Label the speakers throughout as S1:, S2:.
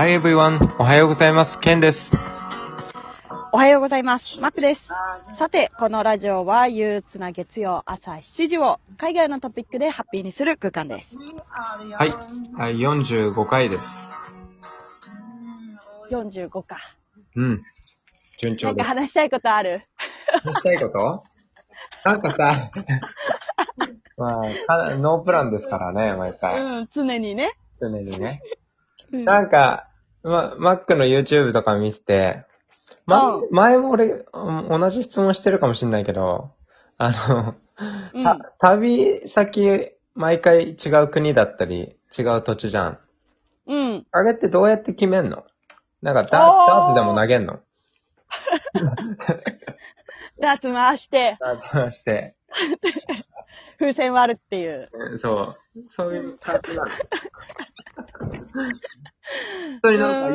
S1: Hi everyone! おはようございます。ケンです。
S2: おはようございます。マックです。さて、このラジオは憂鬱な月曜朝7時を海外のトピックでハッピーにする空間です。
S1: はい。はい、45回です。
S2: 45か。
S1: うん。順調です。
S2: なんか話したいことある？
S1: 話したいこと？なんかさ、まあか、ノープランですからね、毎回。
S2: うん、常にね。
S1: 常にね。
S2: うん
S1: なんか、ま、マックの YouTube とか見てて、ま
S2: うん、
S1: 前も俺、うん同じ質問してるかもしんないけど、あの、
S2: うん
S1: た、旅先、毎回違う国だったり、違う土地じゃん。
S2: うん。
S1: あれってどうやって決めんの？なんかダ、
S2: あー
S1: ダーツでも投げんの？
S2: ダーツ回して、
S1: ダーツ回して。
S2: 風船割るっていう。
S1: うんそう。そういう感じなの。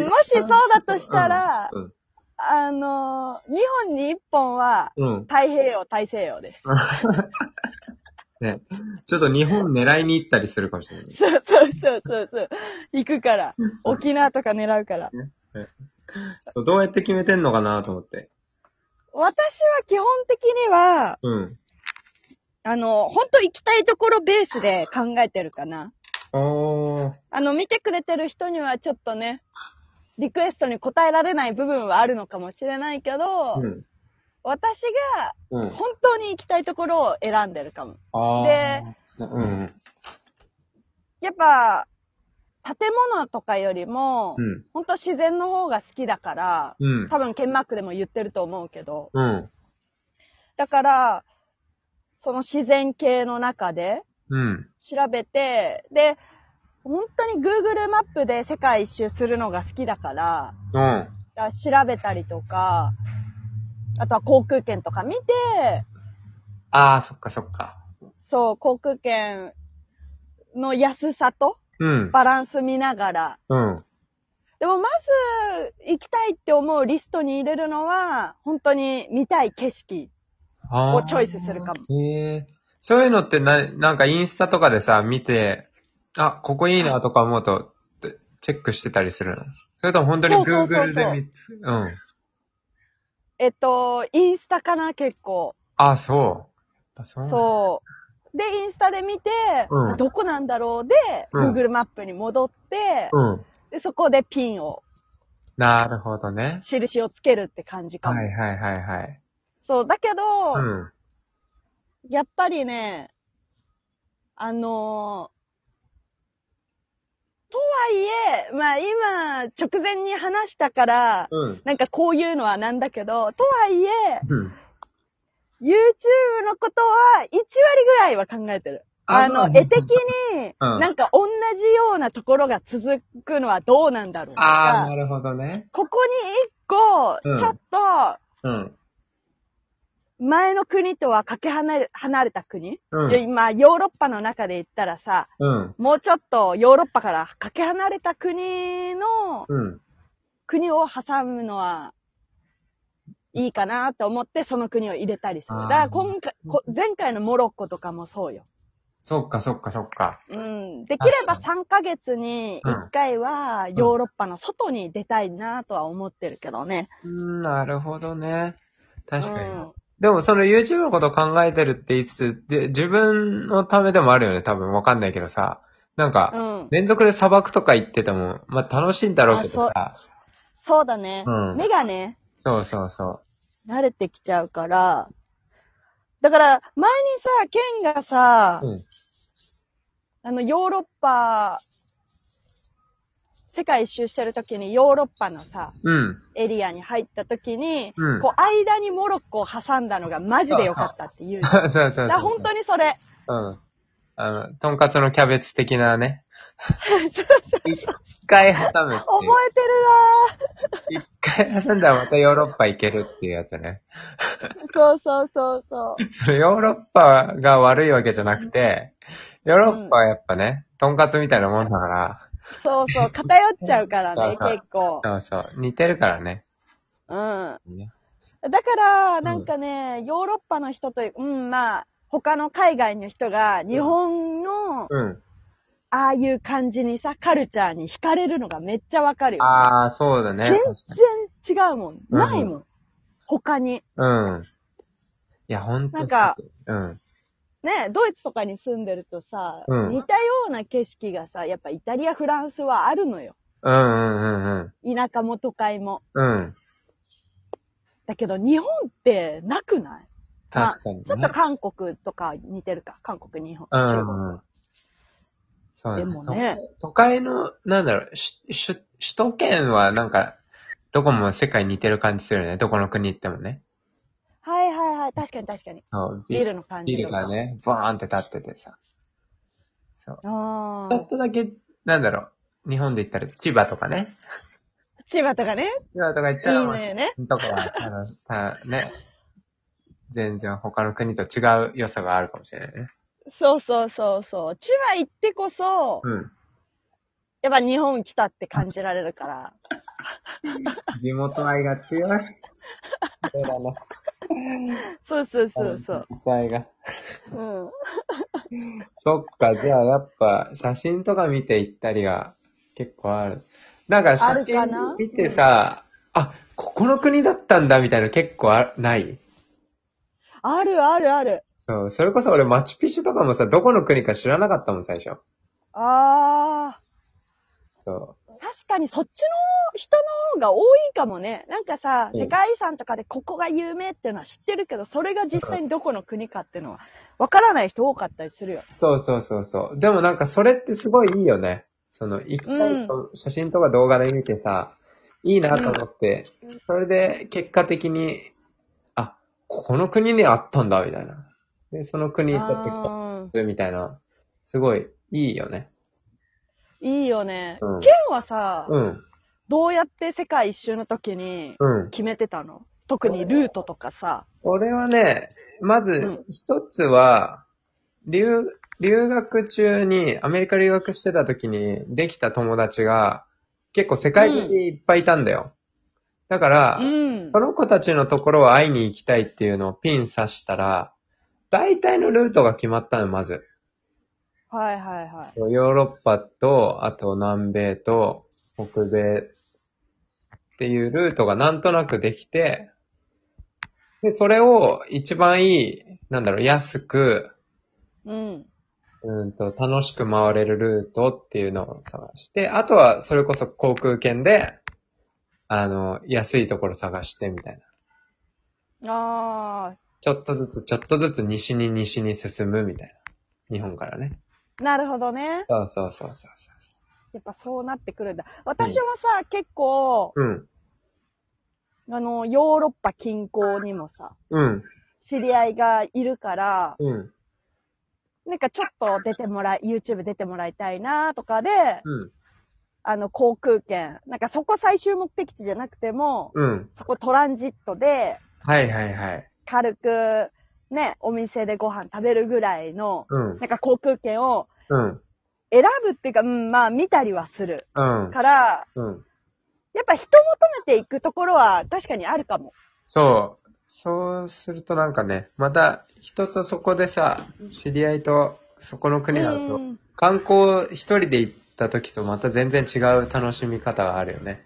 S2: もしそうだとしたら
S1: うん。
S2: あのー、日本に1本は
S1: うん。
S2: 太平洋、大西洋です。
S1: ね。ちょっと日本狙いに行ったりするかもしれない。
S2: そうそうそうそうそう。行くから。沖縄とか狙うから。
S1: どうやって決めてんのかなと思って。
S2: 私は基本的には、
S1: うん。
S2: あの、本当行きたいところベースで考えてるかな。あの、見てくれてる人にはちょっとね、リクエストに応えられない部分はあるのかもしれないけど、
S1: うん。
S2: 私が
S1: うん。
S2: 本当に行きたいところを選んでるかも。
S1: あ
S2: で
S1: ー。うん。
S2: やっぱ、建物とかよりも、
S1: うん。
S2: 本当自然の方が好きだから、
S1: うん。
S2: 多分ケンマックでも言ってると思うけど、
S1: うん。
S2: だから、その自然系の中で
S1: うん。
S2: 調べて、で、本当に Google マップで世界一周するのが好きだから、
S1: うん。
S2: 調べたりとか、あとは航空券とか見て、
S1: あー、そっかそっか。
S2: そう、航空券の安さと
S1: うん。
S2: バランス見ながら。
S1: うん。
S2: でもまず行きたいって思うリストに入れるのは、本当に見たい景色。
S1: あ
S2: をチョイスするかも。
S1: へえ。そういうのってな、なんかインスタとかでさ、見て、あ、ここいいなとか思うと、チェックしてたりするの？それとも本当に
S2: そうそうそう
S1: Google で見つ、うん。
S2: えっと、インスタかな、結構。
S1: あ、そう。あそう。
S2: そう。で、インスタで見て、
S1: うん
S2: どこなんだろうで、
S1: うん
S2: Google マップに戻って、
S1: うん。
S2: でそこでピンを、
S1: なるほどね。
S2: 印をつけるって感じかも。
S1: はいはいはいはい。
S2: そう、だけど、
S1: うん。
S2: やっぱりね、あのはいえ、まあ今、直前に話したから、
S1: うん。
S2: なんかこういうのはなんだけど、とはいえ、
S1: うん。
S2: YouTube のことは1割ぐらいは考えてる。あの、絵的に、
S1: うん
S2: なんか同じようなところが続くのはどうなんだろうと
S1: ああ、
S2: か
S1: な、るほどね。
S2: ここに一個、
S1: うん
S2: ちょっと、
S1: うん。
S2: 前の国とはかけ離れ、離れた国、
S1: うん
S2: で今、ヨーロッパの中で言ったらさ、
S1: うん。
S2: もうちょっとヨーロッパからかけ離れた国の、
S1: うん。
S2: 国を挟むのは、いいかなと思ってその国を入れたりする。だから今回、こ前回のモロッコとかもそうよ。
S1: そっかそっかそっか。
S2: うん。できれば3ヶ月に1回はヨーロッパの外に出たいなとは思ってるけどね。
S1: うん、なるほどね。確かに。
S2: うん
S1: でもその YouTube のこと考えてるって言いつつ、で自分のためでもあるよね、多分わかんないけどさ。なんか、
S2: うん。
S1: 連続で砂漠とか行ってても、まあ楽しいんだろうけどさ。
S2: そうだね。
S1: うん
S2: 目がね、
S1: そうそうそ
S2: 慣れてきちゃうから。だから、前にさ、ケンがさ、
S1: う。うん。
S2: あの、ヨーロッパ、世界一周してる時にヨーロッパのさ、
S1: うん。
S2: エリアに入った時に、
S1: うん
S2: こう、間にモロッコを挟んだのがマジで良かったっていう。
S1: そうそうそう。
S2: ら本当にそれ。
S1: うん。あの、とんかつのキャベツ的なね。一回挟む。
S2: 覚えてる
S1: 一回挟んだらまたヨーロッパ行けるっていうやつね。
S2: そうそうそうそう。
S1: それヨーロッパが悪いわけじゃなくて、ヨーロッパはやっぱね、とんかつみたいなもんだから、
S2: そうそう、偏っちゃうからね、
S1: そうそう
S2: 結構。
S1: そうそう、似てるからね。
S2: うん。
S1: ね
S2: だから、なんかね、ヨーロッパの人という、うん、まあ、他の海外の人が日本の
S1: うん。
S2: ああいう感じにさ、カルチャーに惹かれるのがめっちゃわかるよ、ね。
S1: ああ、そうだね。
S2: 全然違うもん。ないもん。他に。
S1: うん。いや、ほんと
S2: なんか
S1: うん。
S2: ね、ドイツとかに住んでるとさ、
S1: うん
S2: 似たような景色がさ、やっぱイタリア、フランスはあるのよ。
S1: うんうんうんうん。
S2: 田舎も都会も。
S1: うん。
S2: だけど日本ってなくない？
S1: 確かに、ね。
S2: ちょっと韓国とか似てるか。韓国、日本。
S1: うんうん。そう
S2: でもね。
S1: 都会の、なんだろう、しし首都圏はなんか、どこも世界に似てる感じするよね。どこの国行ってもね。
S2: 確かに確かに。
S1: そう。
S2: ビルの感じ
S1: ビ
S2: とか。
S1: ルがね、バーンって立っててさ。そう。
S2: あ
S1: ちょっとだけ、なんだろう、日本で言ったら千葉とかね。
S2: あ。千葉とかね。
S1: 千葉とか行った
S2: い
S1: ら、
S2: いねね。
S1: とかは、あの、たね、全然他の国と違う良さがあるかもしれないね。
S2: そうそうそうそう。千葉行ってこそ、
S1: うん。
S2: やっぱ日本来たって感じられるから。
S1: 地元愛が強い。そうだね。
S2: そうそうそうそう。
S1: 地元愛が。
S2: うん。
S1: そっか、じゃあやっぱ写真とか見て行ったりが結構ある。なんか写真見てさ、あ、ここの国だったんだみたいなの結構あない？
S2: あるあるある。
S1: そう、それこそ俺マチュピチュとかもさ、どこの国か知らなかったもん、最初。
S2: あ
S1: そ
S2: ー。確かにそっちの人の方が多いかもね。なんかさ、
S1: うん
S2: 世界遺産とかでここが有名っていうのは知ってるけど、それが実際にどこの国かっていうのは、わからない人多かったりするよ。
S1: う。そうそうそうそう。でもなんかそれってすごいいいよね。その、行きたいと、写真とか動画で見てさ、いいなと思って、それで結果的に、あ、ここの国にあったんだ、みたいな。で、その国ちょっと来
S2: あ
S1: た、みたいな。すごい、いいよね。
S2: ーいいよね。
S1: うん
S2: ケンはさ、
S1: うん。
S2: どうやって世界一周の時に
S1: うん。
S2: 決めてたの？特にルートとかさ。
S1: 俺はね、ま
S2: う
S1: ず
S2: ん、
S1: 一つは、留、留学中に、アメリカ留学してた時にできた友達が、結構世界中にいっぱいいたんだよ。だから、
S2: うん
S1: そ。の子たちのところを会いに行きたいっていうのをピン刺したら、大体のルートが決まったの、まず。
S2: はいはいはい。
S1: ヨーロッパと、あと南米と北米っていうルートがなんとなくできて、で、それを一番いい、なんだろう、安く、
S2: うん。
S1: うんと、楽しく回れるルートっていうのを探して、あとはそれこそ航空券で、あの、安いところ探してみたいな。
S2: あ
S1: ちょっとずつ、ちょっとずつ西に西に進むみたいな。日本からね。
S2: ー、なるほどね。
S1: そうそうそうそうそ
S2: やっぱそうなってくるんだ。私もさ、結構、
S1: う。うん。
S2: あの、ヨーロッパ近郊にもさ、
S1: うん。
S2: 知り合いがいるから、
S1: うん。
S2: なんかちょっと出てもらい、YouTube 出てもらいたいなとかで、
S1: うん。
S2: あの、航空券、なんかそこ最終目的地じゃなくても、
S1: うん。
S2: そこトランジットで、
S1: はいはいはい。
S2: 軽く、ね、お店でご飯食べるぐらいの、
S1: うん。
S2: なんか航空券を
S1: うん。
S2: 選ぶっていうか、うん、まあ見たりはする。
S1: うん。
S2: から、
S1: うん。
S2: やっぱ人求めていくところは確かにあるかも。
S1: そう。そうするとなんかね、また人とそこでさ、知り合いとそこの国だと、
S2: うん
S1: 観光一人で行った時とまた全然違う楽しみ方があるよね。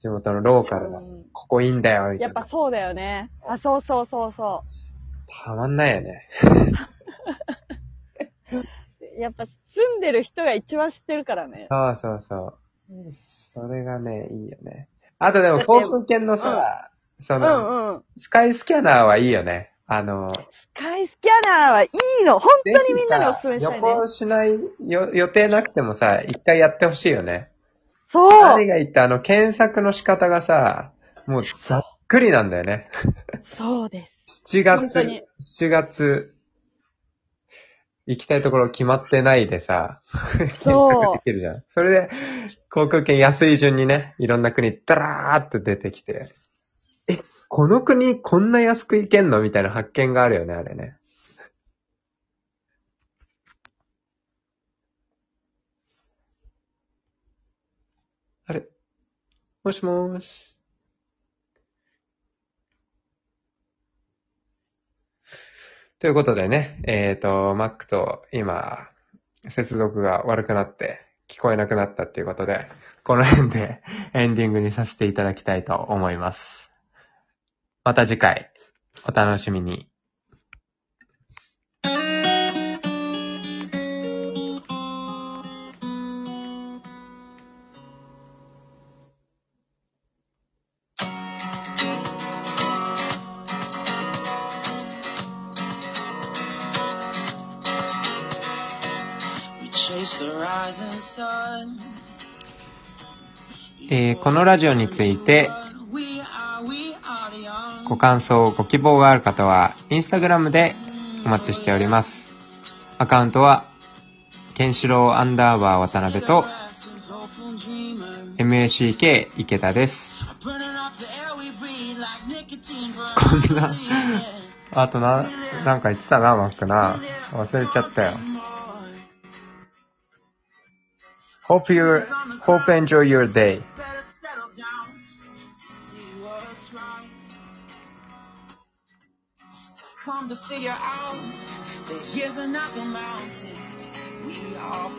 S1: 地元のローカルが、
S2: うん
S1: ここいいんだよ、みたいな。
S2: やっぱそうだよね。あ、そうそうそうそ
S1: たまんないよね。
S2: う。やっぱ住んでる人が一番知ってるからね。
S1: そうそうそう。それがね、いいよね。あとでも航空券のさ、そうの、
S2: んうん。
S1: スカイスキャナーはいいよね。あの、
S2: スカイスキャナーはいいの。本当にみんなにお勧めしたいね。
S1: 旅行しないよ予定なくてもさ、一回やってほしいよね。
S2: そう
S1: 何が言ってあの検索の仕方がさ、もうざっくりなんだよね。
S2: そうです。
S1: 7月
S2: 本当に、
S1: 7月、行きたいところ決まってないでさ、検索できるじゃん。それで、航空券安い順にね、いろんな国、ダラーって出てきて、え、この国こんな安く行けんのみたいな発見があるよね、あれね。あれ？もしもーし。ということでね、えっ、と、Mac と今、接続が悪くなって聞こえなくなったっていうことで、この辺でエンディングにさせていただきたいと思います。また次回、お楽しみに。えーこのラジオについてご感想、ご希望がある方は、インスタグラムでお待ちしております。アカウントは、ケンシロウアンダーバー渡辺と、MACK 池田です。こんな、あとな、なんか言ってたな、マックな。忘れちゃったよ。Hope you, hope enjoy your day.
S3: Come to figure out years are not the mountains we are